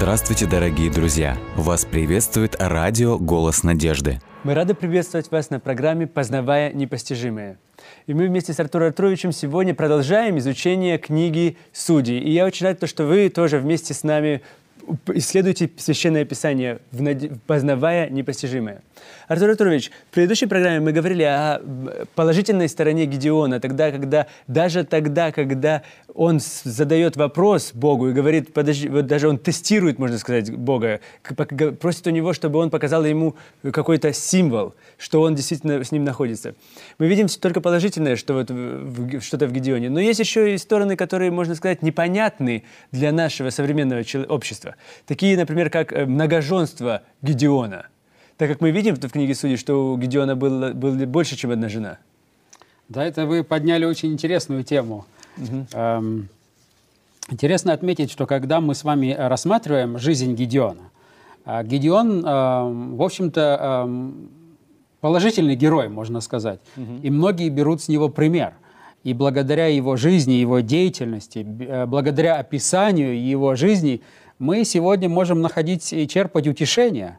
Здравствуйте, дорогие друзья! Вас приветствует радио «Голос надежды». Мы рады приветствовать вас на программе «Познавая непостижимое». И мы вместе с Артуром Артуровичем сегодня продолжаем изучение книги Судей. И я очень рад, что вы тоже вместе с нами исследуйте Священное Писание, познавая непостижимое. Артур Артурович, в предыдущей программе мы говорили о положительной стороне Гедеона, тогда, когда, даже тогда, когда он задает вопрос Богу и говорит, подожди, вот даже он тестирует, можно сказать, Бога, просит у него, чтобы он показал ему какой-то символ, что он действительно с ним находится. Мы видим только положительное, что вот что-то в Гедеоне, но есть еще и стороны, которые, можно сказать, непонятны для нашего современного общества. Такие, например, как э, многоженство Гедеона. Так как мы видим в книге Судей, что у Гедеона было, было больше, чем одна жена. Да, это вы подняли очень интересную тему. Угу. Эм, интересно отметить, что когда мы с вами рассматриваем жизнь Гедеона, э, Гедеон, эм, в общем-то, эм, положительный герой, можно сказать. Угу. И многие берут с него пример. И благодаря его жизни, его деятельности, э, благодаря описанию его жизни – мы сегодня можем находить и черпать утешение.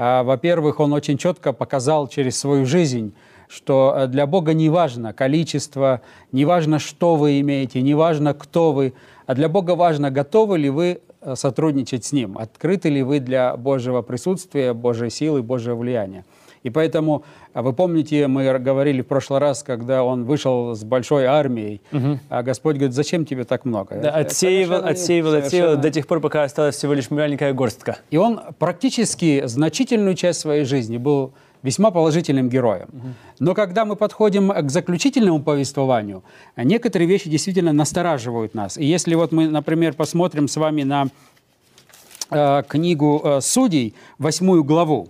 А, во-первых, он очень четко показал через свою жизнь, что э, для Бога не важно количество, не важно, что вы имеете, не важно, кто вы, а для Бога важно, готовы ли вы э, сотрудничать с Ним, открыты ли вы для Божьего присутствия, Божьей силы, Божьего влияния. И поэтому, а вы помните, мы говорили в прошлый раз, когда он вышел с большой армией, угу. а Господь говорит, зачем тебе так много? Да, отсеивал, отсеивал, отсеивал до тех пор, пока осталась всего лишь маленькая горстка. И он практически значительную часть своей жизни был весьма положительным героем. Угу. Но когда мы подходим к заключительному повествованию, некоторые вещи действительно настораживают нас. И если вот мы, например, посмотрим с вами на э, книгу э, Судей, восьмую главу,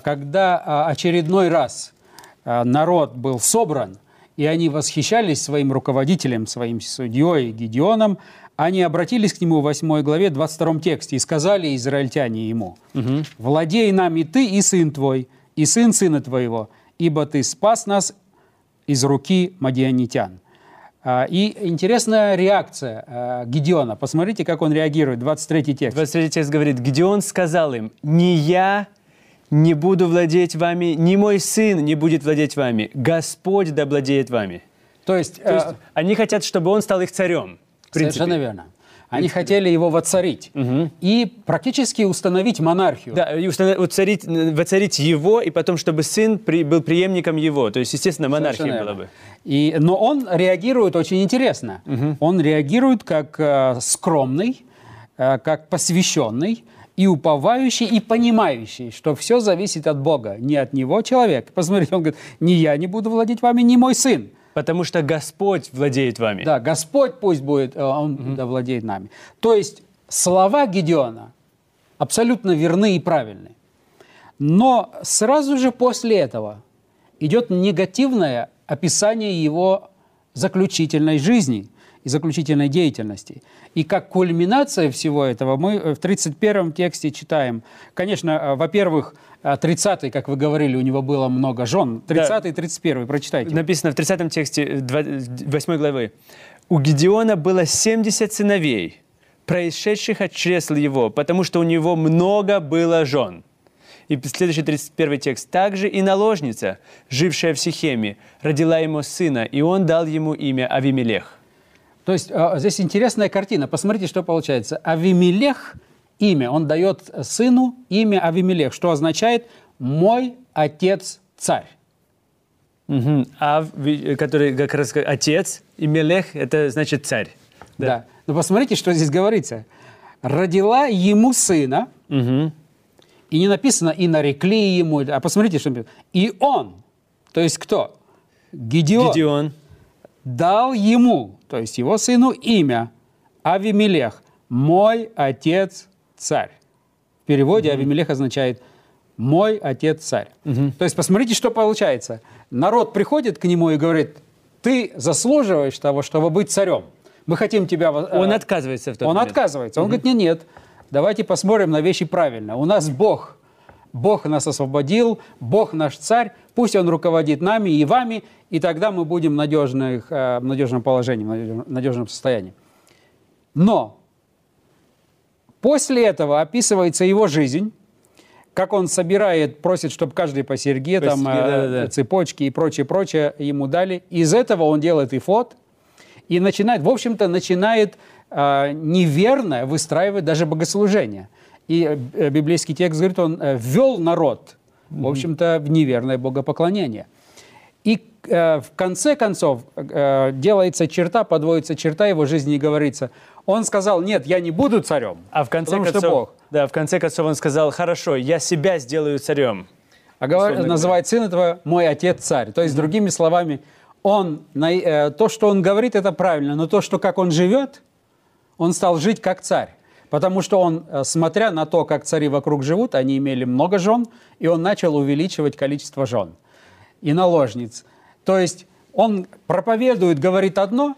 когда а, очередной раз а, народ был собран, и они восхищались своим руководителем, своим судьей Гедеоном, они обратились к нему в 8 главе, 22 тексте, и сказали израильтяне ему, угу. «Владей нами ты и сын твой, и сын сына твоего, ибо ты спас нас из руки мадианитян». И интересная реакция Гедеона. Посмотрите, как он реагирует. 23 текст. 23 текст говорит, Гедеон сказал им, «Не я не буду владеть вами, ни мой сын не будет владеть вами, Господь да владеет вами. То есть, То есть э, они хотят, чтобы он стал их царем. Совершенно верно. Они хотели его воцарить угу. и практически установить монархию. Да, и уцарить, воцарить его, и потом, чтобы сын при, был преемником его. То есть, естественно, монархия Совершенно была бы. И, но он реагирует очень интересно. Угу. Он реагирует как э, скромный, э, как посвященный, и уповающий, и понимающий, что все зависит от Бога, не от него человек. Посмотрите, он говорит, не я не буду владеть вами, не мой сын. Потому что Господь владеет вами. Да, Господь пусть будет, э, Он угу. да владеет нами. То есть слова Гедеона абсолютно верны и правильны. Но сразу же после этого идет негативное описание его заключительной жизни и заключительной деятельности. И как кульминация всего этого мы в 31 тексте читаем. Конечно, э, во-первых, 30-й, как вы говорили, у него было много жен. 30-й, 31-й, прочитайте. Написано в 30 тексте 8 главы. «У Гедеона было 70 сыновей, происшедших от чресл его, потому что у него много было жен». И следующий 31 текст. «Также и наложница, жившая в Сихеме, родила ему сына, и он дал ему имя Авимелех». То есть а, здесь интересная картина. Посмотрите, что получается. Авимелех имя, он дает сыну имя Авимелех, что означает «мой отец царь». Угу. Ав, который как раз отец, и Мелех – это значит царь. Да. да. Но посмотрите, что здесь говорится. «Родила ему сына», угу. и не написано «и нарекли ему», а посмотрите, что написано. «И он». То есть кто? Гедеон. Гедеон дал ему, то есть его сыну, имя Авимелех, мой отец царь. В переводе угу. Авимелех означает мой отец царь. Угу. То есть посмотрите, что получается. Народ приходит к нему и говорит, ты заслуживаешь того, чтобы быть царем. Мы хотим тебя... Э, он отказывается в тот Он момент. отказывается. Он угу. говорит, нет, нет, давайте посмотрим на вещи правильно. У нас Бог Бог нас освободил, Бог наш царь, пусть Он руководит нами и вами, и тогда мы будем в, надежных, э, в надежном положении, в надежном состоянии. Но После этого описывается его жизнь, как он собирает, просит, чтобы каждый по серьге, По там, э, да-да-да. цепочки и прочее, прочее ему дали. Из этого он делает ифот и начинает, в общем-то, начинает э, неверно выстраивать даже богослужение. И э, библейский текст говорит, он э, ввел народ, в общем-то, в неверное богопоклонение. И э, в конце концов э, делается черта, подводится черта его жизни и говорится, он сказал, нет, я не буду царем, А в конце потому концов, что Бог. да, в конце концов он сказал, хорошо, я себя сделаю царем. А говор- называет сына этого мой отец царь. То есть, другими словами, он, на- э, то, что он говорит, это правильно, но то, что как он живет, он стал жить как царь. Потому что он, э, смотря на то, как цари вокруг живут, они имели много жен, и он начал увеличивать количество жен и наложниц. То есть он проповедует, говорит одно,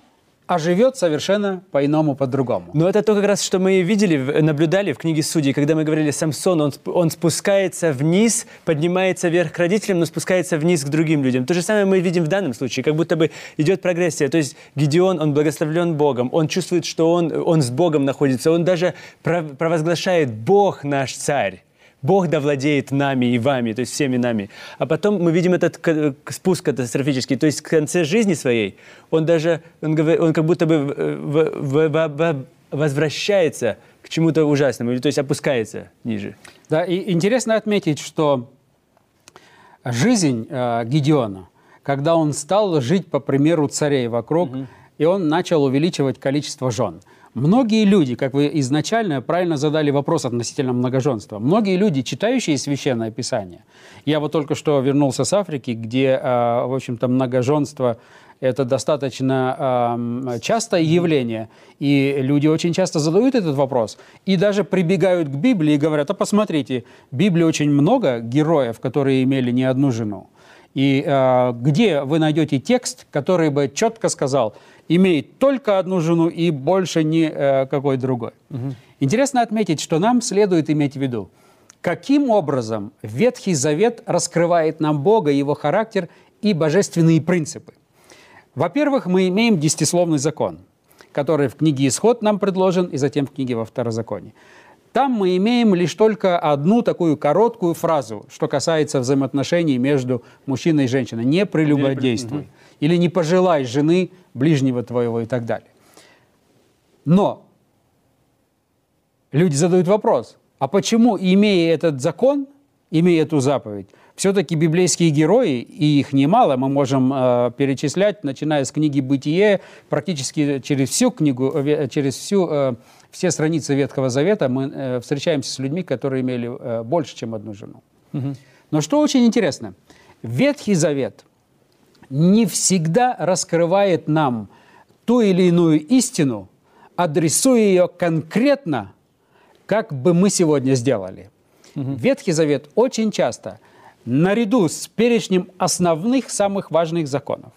а живет совершенно по-иному, по-другому. Но это то как раз, что мы видели, наблюдали в книге Судей, когда мы говорили Самсон, он, он спускается вниз, поднимается вверх к родителям, но спускается вниз к другим людям. То же самое мы видим в данном случае, как будто бы идет прогрессия. То есть Гедеон, он благословлен Богом, он чувствует, что он, он с Богом находится, он даже пров- провозглашает «Бог наш царь». Бог да владеет нами и вами, то есть всеми нами. А потом мы видим этот к- к- спуск катастрофический. То есть в конце жизни своей он даже, он, говор- он как будто бы возвращается к чему-то ужасному, или то есть опускается ниже. Да, и интересно отметить, что жизнь э, Гедеона, когда он стал жить по примеру царей вокруг, и он начал увеличивать количество жен. Многие люди, как вы изначально правильно задали вопрос относительно многоженства, многие люди, читающие Священное Писание, я вот только что вернулся с Африки, где, э, в общем-то, многоженство это достаточно частое явление, и люди очень часто задают этот вопрос, и даже прибегают к Библии и говорят, а посмотрите, в Библии очень много героев, которые имели не одну жену. И э, где вы найдете текст, который бы четко сказал, имеет только одну жену и больше ни э, какой другой. Интересно отметить, что нам следует иметь в виду, каким образом Ветхий Завет раскрывает нам Бога, Его характер и божественные принципы. Во-первых, мы имеем десятисловный закон, который в книге «Исход» нам предложен, и затем в книге во Второзаконии. Там мы имеем лишь только одну такую короткую фразу, что касается взаимоотношений между мужчиной и женщиной. «Не прелюбодействуй» или «не пожелай жены ближнего твоего» и так далее. Но люди задают вопрос, а почему, имея этот закон, имея эту заповедь, все-таки библейские герои, и их немало, мы можем э, перечислять, начиная с книги «Бытие», практически через всю книгу, э, через всю, э, все страницы Ветхого Завета мы э, встречаемся с людьми, которые имели э, больше, чем одну жену. Но что очень интересно, Ветхий Завет не всегда раскрывает нам ту или иную истину, адресуя ее конкретно, как бы мы сегодня сделали. Ветхий Завет очень часто, наряду с перечнем основных, самых важных законов,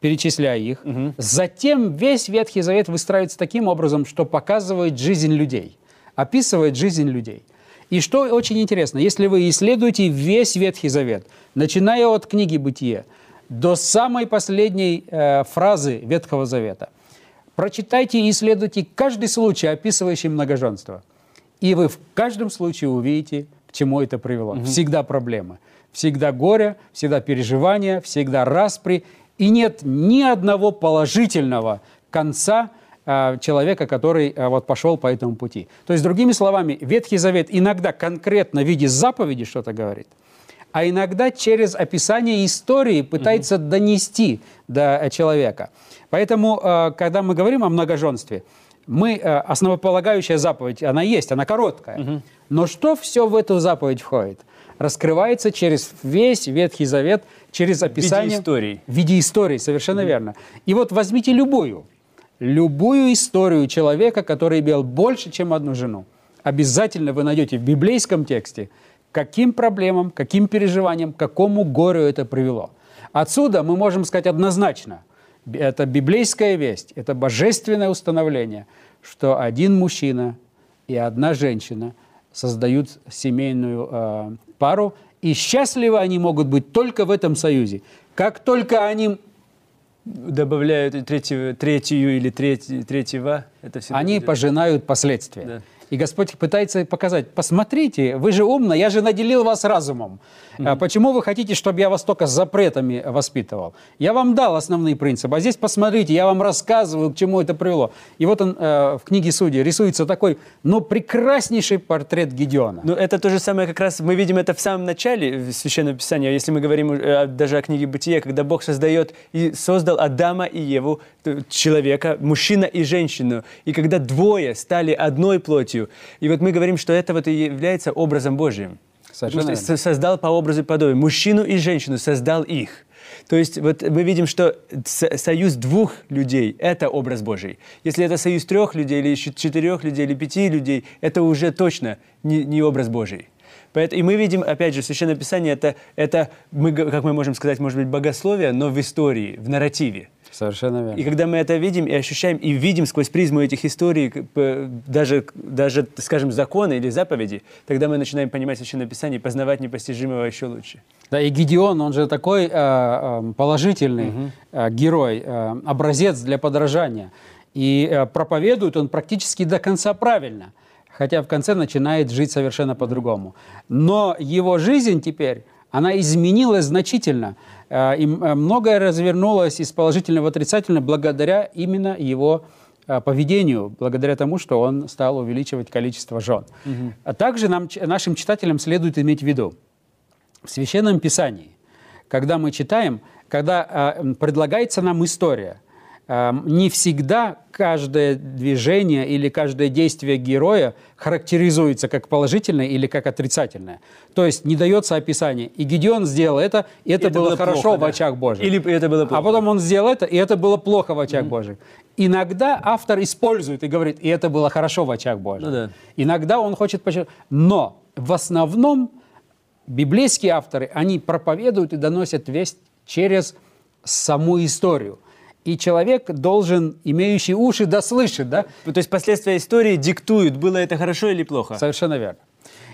перечисляя их, затем весь Ветхий Завет выстраивается таким образом, что показывает жизнь людей, описывает жизнь людей. И что очень интересно, если вы исследуете весь Ветхий Завет, начиная от книги «Бытие» до самой последней э, фразы Ветхого Завета, прочитайте и исследуйте каждый случай, описывающий многоженство. И вы в каждом случае увидите, к чему это привело. Всегда проблемы, всегда горе, всегда переживания, всегда распри. И нет ни одного положительного конца э, человека, который э, вот пошел по этому пути. То есть, другими словами, Ветхий Завет иногда конкретно в виде заповеди что-то говорит, а иногда через описание истории пытается донести до э, человека. Поэтому, когда мы говорим о многоженстве, мы, основополагающая заповедь, она есть, она короткая. Но что все в эту заповедь входит? Раскрывается через весь Ветхий Завет, через описание... историй. В виде истории, совершенно верно. И вот возьмите любую, любую историю человека, который имел больше, чем одну жену. Обязательно вы найдете в библейском тексте, каким проблемам, каким переживаниям, какому горю это привело. Отсюда мы можем сказать однозначно, это библейская весть, это божественное установление, что один мужчина и одна женщина создают семейную э, пару, и счастливы они могут быть только в этом союзе. Как только они добавляют третью, третью или треть, третьего. Это всегда Они идет. пожинают последствия. Да. И Господь пытается показать, посмотрите, вы же умно, я же наделил вас разумом. А Почему вы хотите, чтобы я вас только с запретами воспитывал? Я вам дал основные принципы, а здесь посмотрите, я вам рассказываю, к чему это привело. И вот он э, в книге Судей рисуется такой, ну, прекраснейший портрет Гедеона. Ну, это то же самое, как раз мы видим это в самом начале Священного Писания, если мы говорим э, даже о книге Бытия, когда Бог создает и создал Адама и Еву, человека, мужчина и женщину, и когда двое стали одной плотью. И вот мы говорим, что это вот и является образом Божьим. Совершенно создал по образу и подобию. Мужчину и женщину создал их. То есть вот мы видим, что со- союз двух людей – это образ Божий. Если это союз трех людей, или четырех людей, или пяти людей, это уже точно не, не образ Божий. И мы видим, опять же, в Священном Писании, это, это мы, как мы можем сказать, может быть, богословие, но в истории, в нарративе. Совершенно верно. И когда мы это видим и ощущаем, и видим сквозь призму этих историй, даже, даже, скажем, законы или заповеди, тогда мы начинаем понимать Священное Писание и познавать непостижимого еще лучше. Да, и Гедеон, он же такой э, э, положительный э, герой, э, образец для подражания. И э, проповедует он практически до конца правильно, хотя в конце начинает жить совершенно по-другому. Но его жизнь теперь, она изменилась значительно, и м- э, многое развернулось из положительного в отрицательное благодаря именно его э, поведению, благодаря тому, что он стал увеличивать количество жен. А также нам, нашим читателям следует иметь в виду, в Священном Писании, когда мы читаем, когда э, предлагается нам история, э, не всегда каждое движение или каждое действие героя характеризуется как положительное или как отрицательное. То есть не дается описание. И Гедеон сделал это, и это, это было, было хорошо плохо, в да. очах Божьих. Или это было А плохо. потом он сделал это, и это было плохо в очах Божьих. Иногда автор использует и говорит, и это было хорошо в очах Божьих. Ну да. Иногда он хочет подчеркнуть. Но в основном библейские авторы, они проповедуют и доносят весть через саму историю. И человек должен, имеющий уши, да слышит, да? То есть последствия истории диктуют, было это хорошо или плохо. Совершенно верно.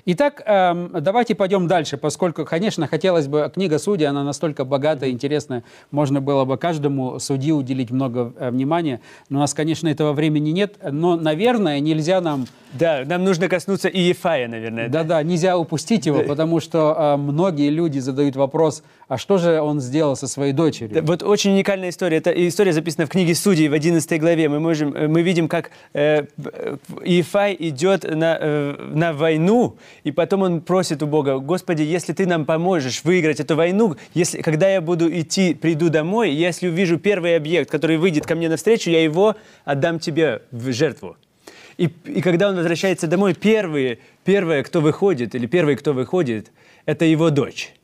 Итак, эм, давайте пойдем дальше, поскольку, конечно, хотелось бы, книга Судьи, она настолько богатая, интересная, можно было бы каждому судьи уделить много э, внимания, но у нас, конечно, этого времени нет, но, наверное, нельзя нам, Да, нам нужно коснуться и Ефая, наверное. да-да, нельзя упустить его, потому что э, многие люди задают вопрос, а что же он сделал со своей дочерью? Да, Вот очень уникальная история. Это история записана в книге Судей в 11 главе. Мы, можем, э, мы видим, как э, Иефай идет на, э, на войну, и потом он просит у Бога, Господи, если ты нам поможешь выиграть эту войну, если, когда я буду идти, приду домой, если увижу первый объект, который выйдет ко мне навстречу, я его отдам тебе в жертву. И, и когда он возвращается домой, первые, первое, кто выходит, или первый, кто выходит, это его дочь.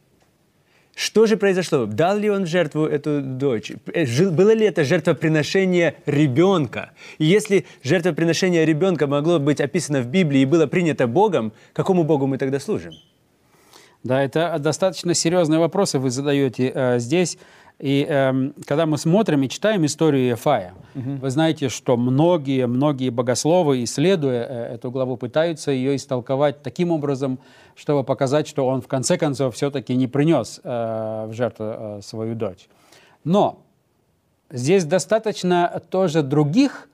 Что же произошло? Дал ли он в жертву эту дочь? Э, Было ли это жертвоприношение ребенка? И если жертвоприношение ребенка могло быть описано в Библии и было принято Богом, какому Богу мы тогда служим? Да, это достаточно серьезные вопросы вы задаете э, здесь. И эм, когда мы смотрим и читаем историю Ефая, вы знаете, что многие, многие богословы, исследуя э, эту главу, пытаются ее истолковать таким образом, чтобы показать, что он в конце концов все-таки не принес э, в жертву э, свою дочь. Но здесь достаточно тоже других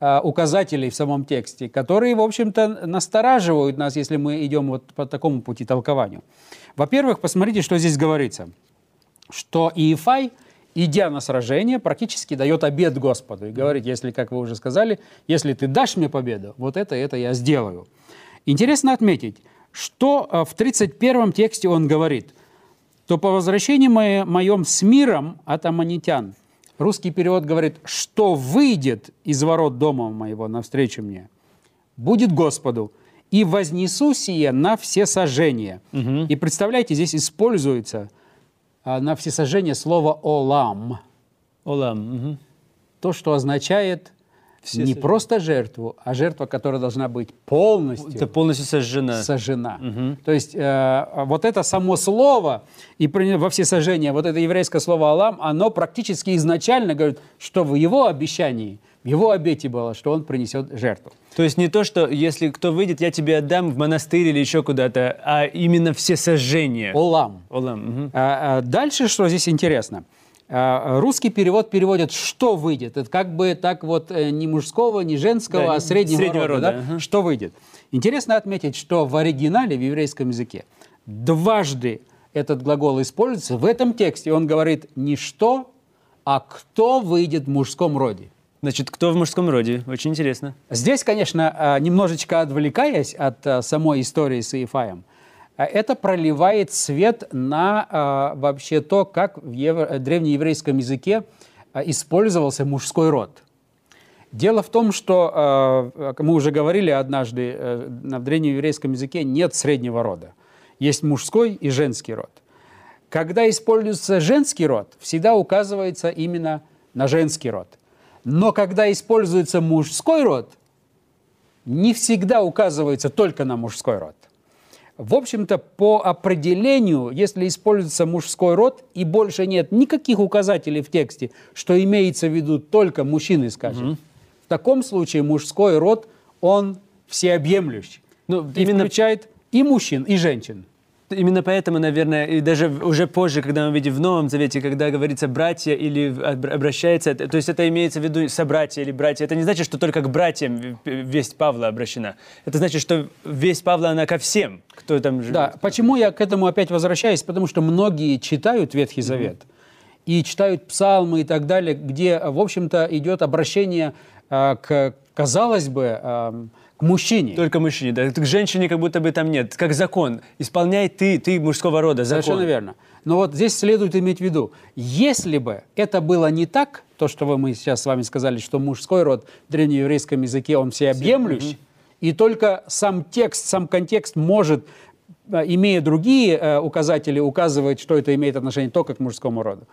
э, указателей в самом тексте, которые, в общем-то, настораживают нас, если мы идем вот по такому пути толкованию. Во-первых, посмотрите, что здесь говорится, что Иефай, идя на сражение, практически дает обед Господу и говорит, если, как вы уже сказали, если ты дашь мне победу, вот это, это я сделаю. Интересно отметить, что э, в 31 тексте он говорит, то по возвращении мое- моем с миром от аммонитян, русский перевод говорит, что выйдет из ворот дома моего навстречу мне, будет Господу, и вознесу сие на все сожжения. И представляете, здесь используется на всесожжение слово «олам», Олам. мгм. то, что означает Все не сожжения. просто жертву, а жертва, которая должна быть полностью Это полностью сожжено. сожжена. То есть э, вот это само слово и во все сожжения, вот это еврейское слово «алам», оно практически изначально говорит, что в его обещании, в его обете было, что он принесет жертву. То есть не то, что если кто выйдет, я тебе отдам в монастырь или еще куда-то, а именно все сожжения. «Олам». Олам. мгм. А, а, Дальше, что здесь интересно. А, Русский перевод переводит «что выйдет». Это как бы так вот э, не мужского, не женского, Да, а среднего, среднего рода. рода, да? ага. Что выйдет? Интересно отметить, что в оригинале, в еврейском языке, дважды этот глагол используется. В этом тексте он говорит не «что», а «кто выйдет в мужском роде». Значит, кто в мужском роде? Очень интересно. Здесь, конечно, а, немножечко отвлекаясь от а, самой истории с Иефаем, это проливает свет на а, вообще то, как в евро- древнееврейском языке а, использовался мужской род. Дело в том, что, а, мы уже говорили однажды, э, в древнееврейском языке нет среднего рода. Есть мужской и женский род. Когда используется женский род, всегда указывается именно на женский род. Но когда используется мужской род, не всегда указывается только на мужской род. В общем-то, по определению, если используется мужской род и больше нет никаких указателей в тексте, что имеется в виду только мужчины, скажем, в таком случае мужской род, он всеобъемлющий. Ну, И именно включает и мужчин, и женщин. Именно поэтому, наверное, и даже уже позже, когда мы видим в Новом Завете, когда говорится братья или обращается, то есть это имеется в виду собратья или братья, это не значит, что только к братьям весть Павла обращена. Это значит, что весть Павла, она ко всем, кто там живет. Да, почему я к этому опять возвращаюсь? Потому что многие читают Ветхий Завет и читают псалмы и так далее, где, в общем-то, идет обращение а, к, казалось бы, а, к мужчине. Только мужчине, да. К женщине как будто бы там нет. Как закон. Исполняй ты, ты мужского рода, закон. Совершенно верно. Но вот здесь следует иметь в виду, если бы это было не так, то, что вы, мы сейчас с вами сказали, что мужской род в древнееврейском языке, он всеобъемлющий, и только сам текст, сам контекст может, э, имея другие э, указатели, указывать, что это имеет отношение только к мужскому роду.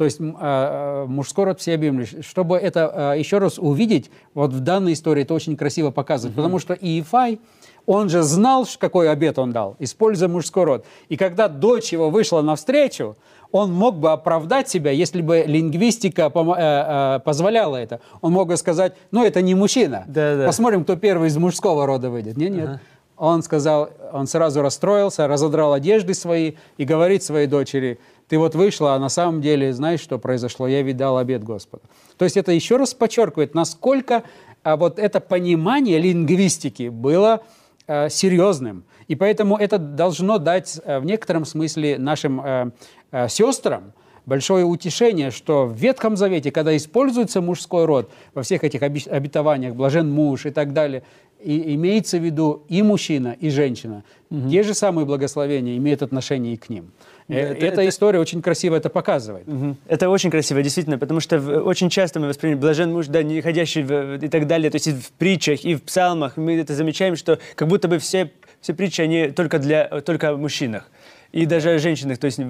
То есть э, э, мужской род всеобъемлющий. Чтобы это э, еще раз увидеть, вот в данной истории это очень красиво показывает. Потому что Иефай, он же знал, какой обет он дал, используя мужской род. И когда дочь его вышла навстречу, он мог бы оправдать себя, если бы лингвистика э, э, позволяла это. Он мог бы сказать, ну это не мужчина. Да-да. Посмотрим, кто первый из мужского рода выйдет. Нет, нет. Он сказал, он сразу расстроился, разодрал одежды свои и говорит своей дочери, ты вот вышла, а на самом деле знаешь, что произошло? Я видал обед Господа. То есть это еще раз подчеркивает, насколько а, вот это понимание лингвистики было э, серьезным. И поэтому это должно дать э, в некотором смысле нашим э, э, сестрам большое утешение, что в Ветхом Завете, когда используется мужской род во всех этих обетованиях, блажен муж и так далее, и имеется в виду и мужчина, и женщина. Те же самые благословения имеют отношение и к ним. Э, это- Эта это- история очень красиво это показывает. Мгм. Это очень красиво, действительно, потому что в- очень часто мы воспринимаем блажен муж, да, не ходящий в- и так далее, то есть и в притчах, и в псалмах мы это замечаем, что как будто бы все, все притчи, они только, для, только о мужчинах. И даже о женщинах, то есть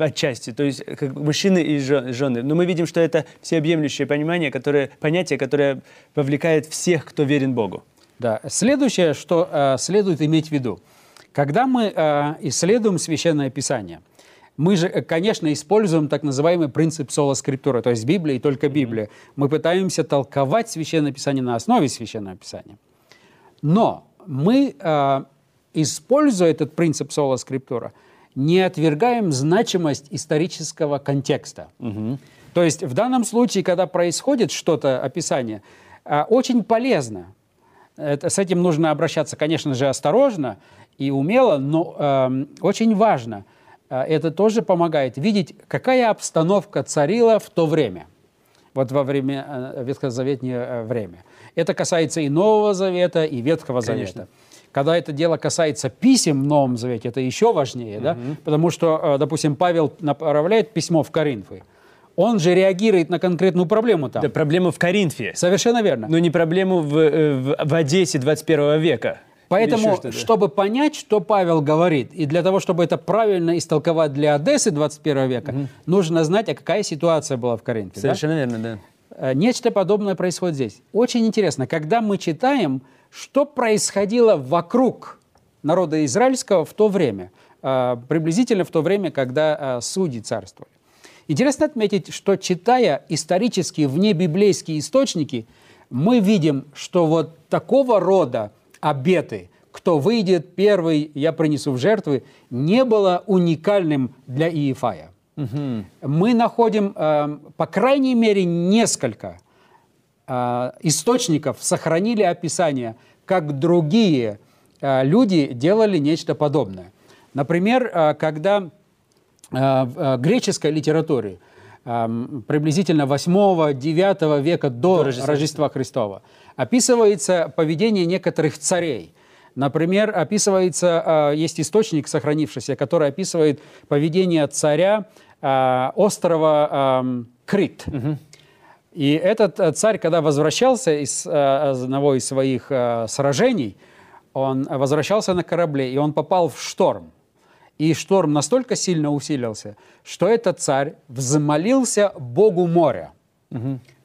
отчасти, то есть как мужчины и жены. Но мы видим, что это всеобъемлющее понимание, которое, понятие, которое вовлекает всех, кто верен Богу. Да. Следующее, что э, следует иметь в виду. Когда мы э, исследуем Священное Писание, мы же, э, конечно, используем так называемый принцип соло скриптуры, то есть Библия и только Библия. Мы пытаемся толковать Священное Писание на основе Священного Писания. Но мы, э, используя этот принцип соло скриптура, не отвергаем значимость исторического контекста. То есть в данном случае, когда происходит что-то, описание, э, очень полезно. Это, с этим нужно обращаться, конечно же, осторожно и умело, но эм, очень важно. Э, это тоже помогает видеть, какая обстановка царила в то время вот во время э, ветхозаветнее э, время. Это касается и Нового Завета, и Ветхого Конечно. Завета. Когда это дело касается писем в Новом Завете, это еще важнее, да? потому что, э, допустим, Павел направляет письмо в Коринфы, он же реагирует на конкретную проблему там. Да, проблема в Коринфе, Совершенно верно. но не проблему в, в, в Одессе 21 века. Поэтому, чтобы понять, что Павел говорит, и для того, чтобы это правильно истолковать для Одессы 21 века, нужно знать, а какая ситуация была в Коринфе. да? Совершенно верно, да. Э, Нечто подобное происходит здесь. Очень интересно, когда мы читаем, что происходило вокруг народа израильского в то время, э, приблизительно в то время, когда э, судьи царствовали. Интересно отметить, что читая исторические внебиблейские источники, мы видим, что вот такого рода обеты, кто выйдет первый, я принесу в жертвы, не было уникальным для Иефая. Мы находим, э, по крайней мере, несколько э, источников сохранили описание, как другие э, люди делали нечто подобное. Например, э, когда э, в э, греческой литературе приблизительно 8-9 века до, До Рождества. Рождества Христова описывается поведение некоторых царей. Например, описывается, э, есть источник сохранившийся, который описывает поведение царя э, острова эм, Крит. И этот э, царь, когда возвращался из одного из своих сражений, он возвращался на корабле, и он попал в шторм. И шторм настолько сильно усилился, что этот царь взмолился Богу моря.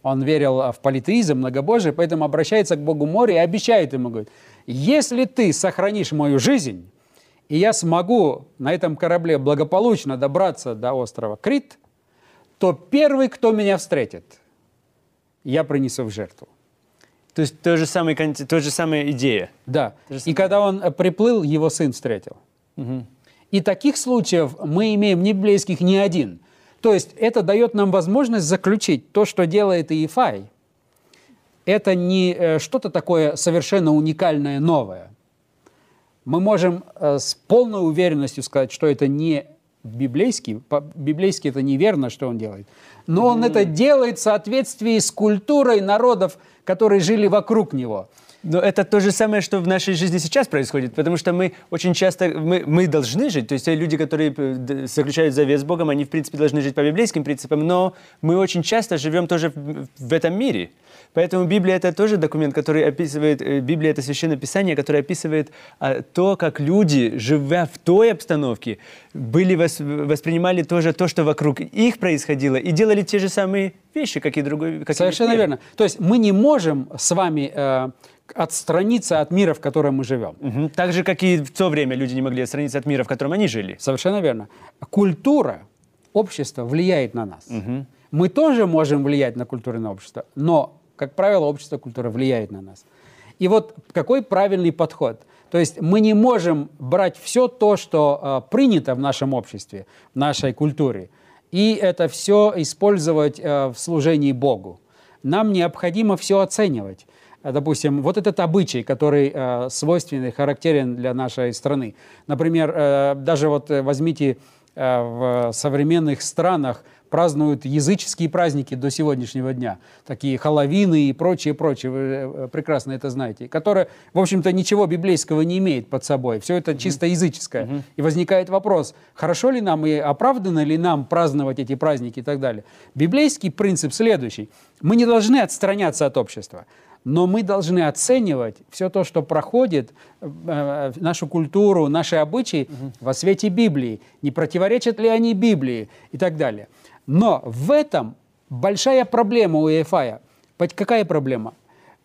Он верил в политеизм, многобожие, поэтому обращается к Богу моря и обещает ему, говорит, если ты сохранишь мою жизнь, и я смогу на этом корабле благополучно добраться до острова Крит, то первый, кто меня встретит, я принесу в жертву. То есть то же самое, то же самая идея. Да. же И самое. когда он приплыл, его сын встретил. И таких случаев мы имеем не библейских ни один. То есть это дает нам возможность заключить то, что делает Иефай. Это не э, что-то такое совершенно уникальное, новое. Мы можем э, с полной уверенностью сказать, что это не библейский, по-библейски это неверно, что он делает, но он это делает в соответствии с культурой народов, которые жили вокруг него. Но это то же самое, что в нашей жизни сейчас происходит, потому что мы очень часто, мы, мы должны жить, то есть те люди, которые э, заключают завет с Богом, они, в принципе, должны жить по библейским принципам, но мы очень часто живем тоже в, в этом мире. Поэтому Библия – это тоже документ, который описывает, э, Библия – это священное писание, которое описывает а, то, как люди, живя в той обстановке, были вос- воспринимали тоже то, что вокруг их происходило, и делали те же самые вещи, как и другой. Как и Совершенно мир. верно. То есть мы не можем с вами э, отстраниться от мира, в котором мы живем. Мгм. Так же, как и в то время люди не могли отстраниться от мира, в котором они жили. Совершенно верно. Культура общества влияет на нас. Мы тоже можем влиять на на общество, но, как правило, общество культура влияет на нас. И вот какой правильный подход? То есть мы не можем брать все то, что э, принято в нашем обществе, в нашей культуре, и это все использовать э, в служении Богу. Нам необходимо все оценивать. Э, Допустим, вот этот обычай, который э, свойственный, характерен для нашей страны. Например, э, даже вот э, возьмите э, в современных странах празднуют языческие праздники до сегодняшнего дня, такие халавины и прочее, прочее, вы э, прекрасно это знаете, которые, в общем-то, ничего библейского не имеет под собой, все это чисто языческое. И возникает вопрос, хорошо ли нам и оправдано ли нам праздновать эти праздники и так далее. Библейский принцип следующий. Мы не должны отстраняться от общества, но мы должны оценивать все то, что проходит, э, нашу культуру, наши обычаи во свете Библии. Не противоречат ли они Библии и так далее. Но в этом большая проблема у Иефая. Какая проблема?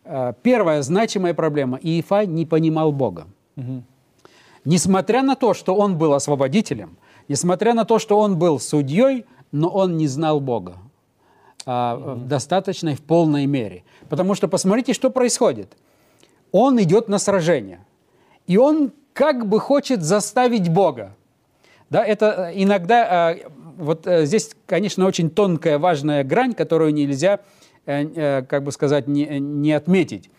Э, Первая значимая проблема. Иефай не понимал Бога. Несмотря на то, что он был освободителем, несмотря на то, что он был судьей, но он не знал Бога а, в достаточной, в полной мере. Потому что посмотрите, что происходит. Он идет на сражение, и он как бы хочет заставить Бога. Да, это э, иногда, э, вот э, здесь, конечно, очень тонкая, важная грань, которую нельзя, как бы сказать, не, не отметить.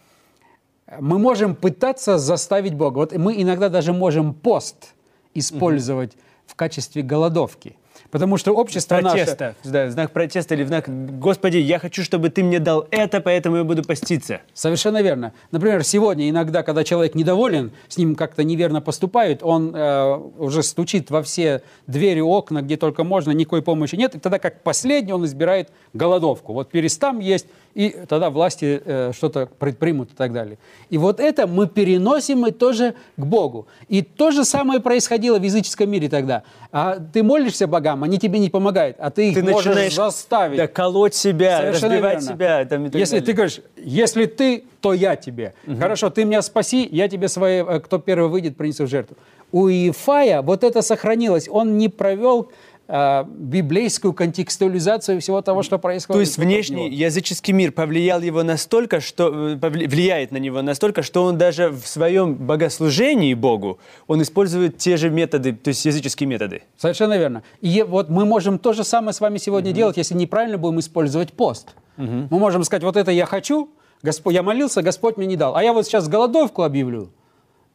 Мы можем пытаться заставить Бога. Вот мы иногда даже можем пост использовать в качестве голодовки. Потому что общество наше... Протеста, да, знак протеста или знак «Господи, я хочу, чтобы ты мне дал это, поэтому я буду поститься». Совершенно верно. Например, сегодня иногда, когда человек недоволен, с ним как-то неверно поступают, он э, уже стучит во все двери, окна, где только можно, никакой помощи нет, и тогда как последний он избирает голодовку. Вот перестам есть, и тогда власти э, что-то предпримут и так далее. И вот это мы переносим мы тоже к Богу. И то же самое происходило в языческом мире тогда. А ты молишься богам, они тебе не помогают, а ты их Ты можешь начинаешь заставить. да, колоть себя, Совершенно разбивать верно. себя. Там, если далее. ты говоришь, если ты, то я тебе. Хорошо, ты меня спаси, я тебе свои, э, кто первый выйдет, принесу жертву. У Иефая вот это сохранилось. Он не провел библейскую контекстуализацию всего того, что происходит. То есть внешний языческий мир повлиял его настолько, что э, влияет на него настолько, что он даже в своем богослужении Богу он использует те же методы, то есть языческие методы. Совершенно верно. И вот мы можем то же самое с вами сегодня угу. делать, если неправильно будем использовать пост. Угу. Мы можем сказать, вот это я хочу, Господь, я молился, Господь мне не дал. А я вот сейчас голодовку объявлю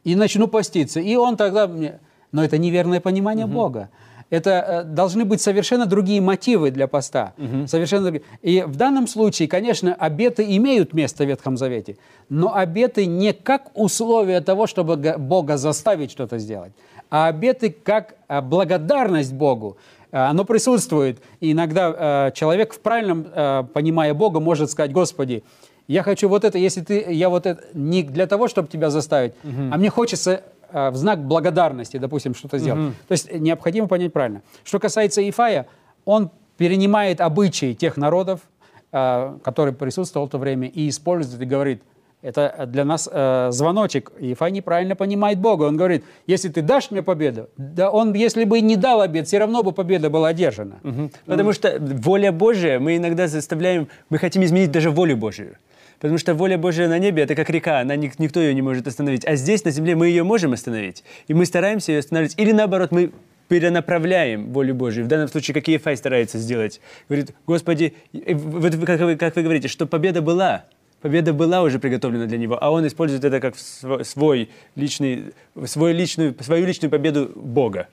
и начну поститься. И он тогда мне... Но это неверное понимание угу. Бога. Это э, должны быть совершенно другие мотивы для поста. Угу. Совершенно другие. И в данном случае, конечно, обеты имеют место в Ветхом Завете, но обеты не как условие того, чтобы Бога заставить что-то сделать, а обеты как э, благодарность Богу. Э, оно присутствует. И иногда человек в правильном понимая Бога может сказать, Господи, я хочу вот это, если ты, я вот это, не для того, чтобы тебя заставить, угу. а мне хочется в знак благодарности, допустим, что-то сделать. Угу. То есть необходимо понять правильно. Что касается Ифая, он перенимает обычаи тех народов, э, которые присутствовали в то время, и использует и говорит, это для нас э, звоночек. Ифай неправильно понимает Бога. Он говорит, если ты дашь мне победу, да он, если бы не дал обед, все равно бы победа была одержана. Угу. Потому что воля Божия, мы иногда заставляем, мы хотим изменить даже волю Божию. Потому что воля Божия на небе – это как река, она, никто ее не может остановить. А здесь, на земле, мы ее можем остановить. И мы стараемся ее остановить. Или наоборот, мы перенаправляем волю Божию. В данном случае, как Ефай старается сделать. Говорит, Господи, вот как вы, как вы говорите, что победа была. Победа была уже приготовлена для него, а он использует это как свой личный, свой личную, свою личную победу Бога.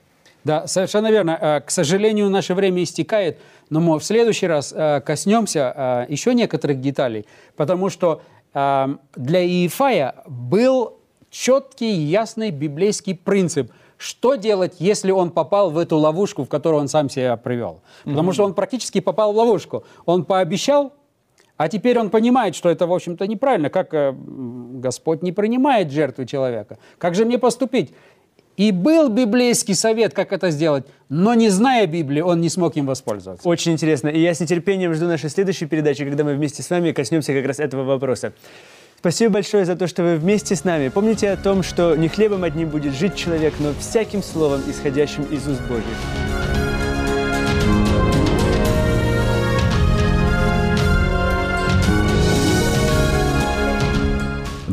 Да, совершенно верно. Э, к сожалению, наше время истекает, но мы в следующий раз э, коснемся э, еще некоторых деталей, потому что для Иефая был четкий, ясный библейский принцип – что делать, если он попал в эту ловушку, в которую он сам себя привел? Потому mm-hmm. что он практически попал в ловушку. Он пообещал, а теперь он понимает, что это, в общем-то, неправильно. Как Господь не принимает жертвы человека? Как же мне поступить? И был библейский совет, как это сделать, но не зная Библии, он не смог им воспользоваться. Очень интересно. И я с нетерпением жду нашей следующей передачи, когда мы вместе с вами коснемся как раз этого вопроса. Спасибо большое за то, что вы вместе с нами. Помните о том, что не хлебом одним будет жить человек, но всяким словом, исходящим из уст Божьих.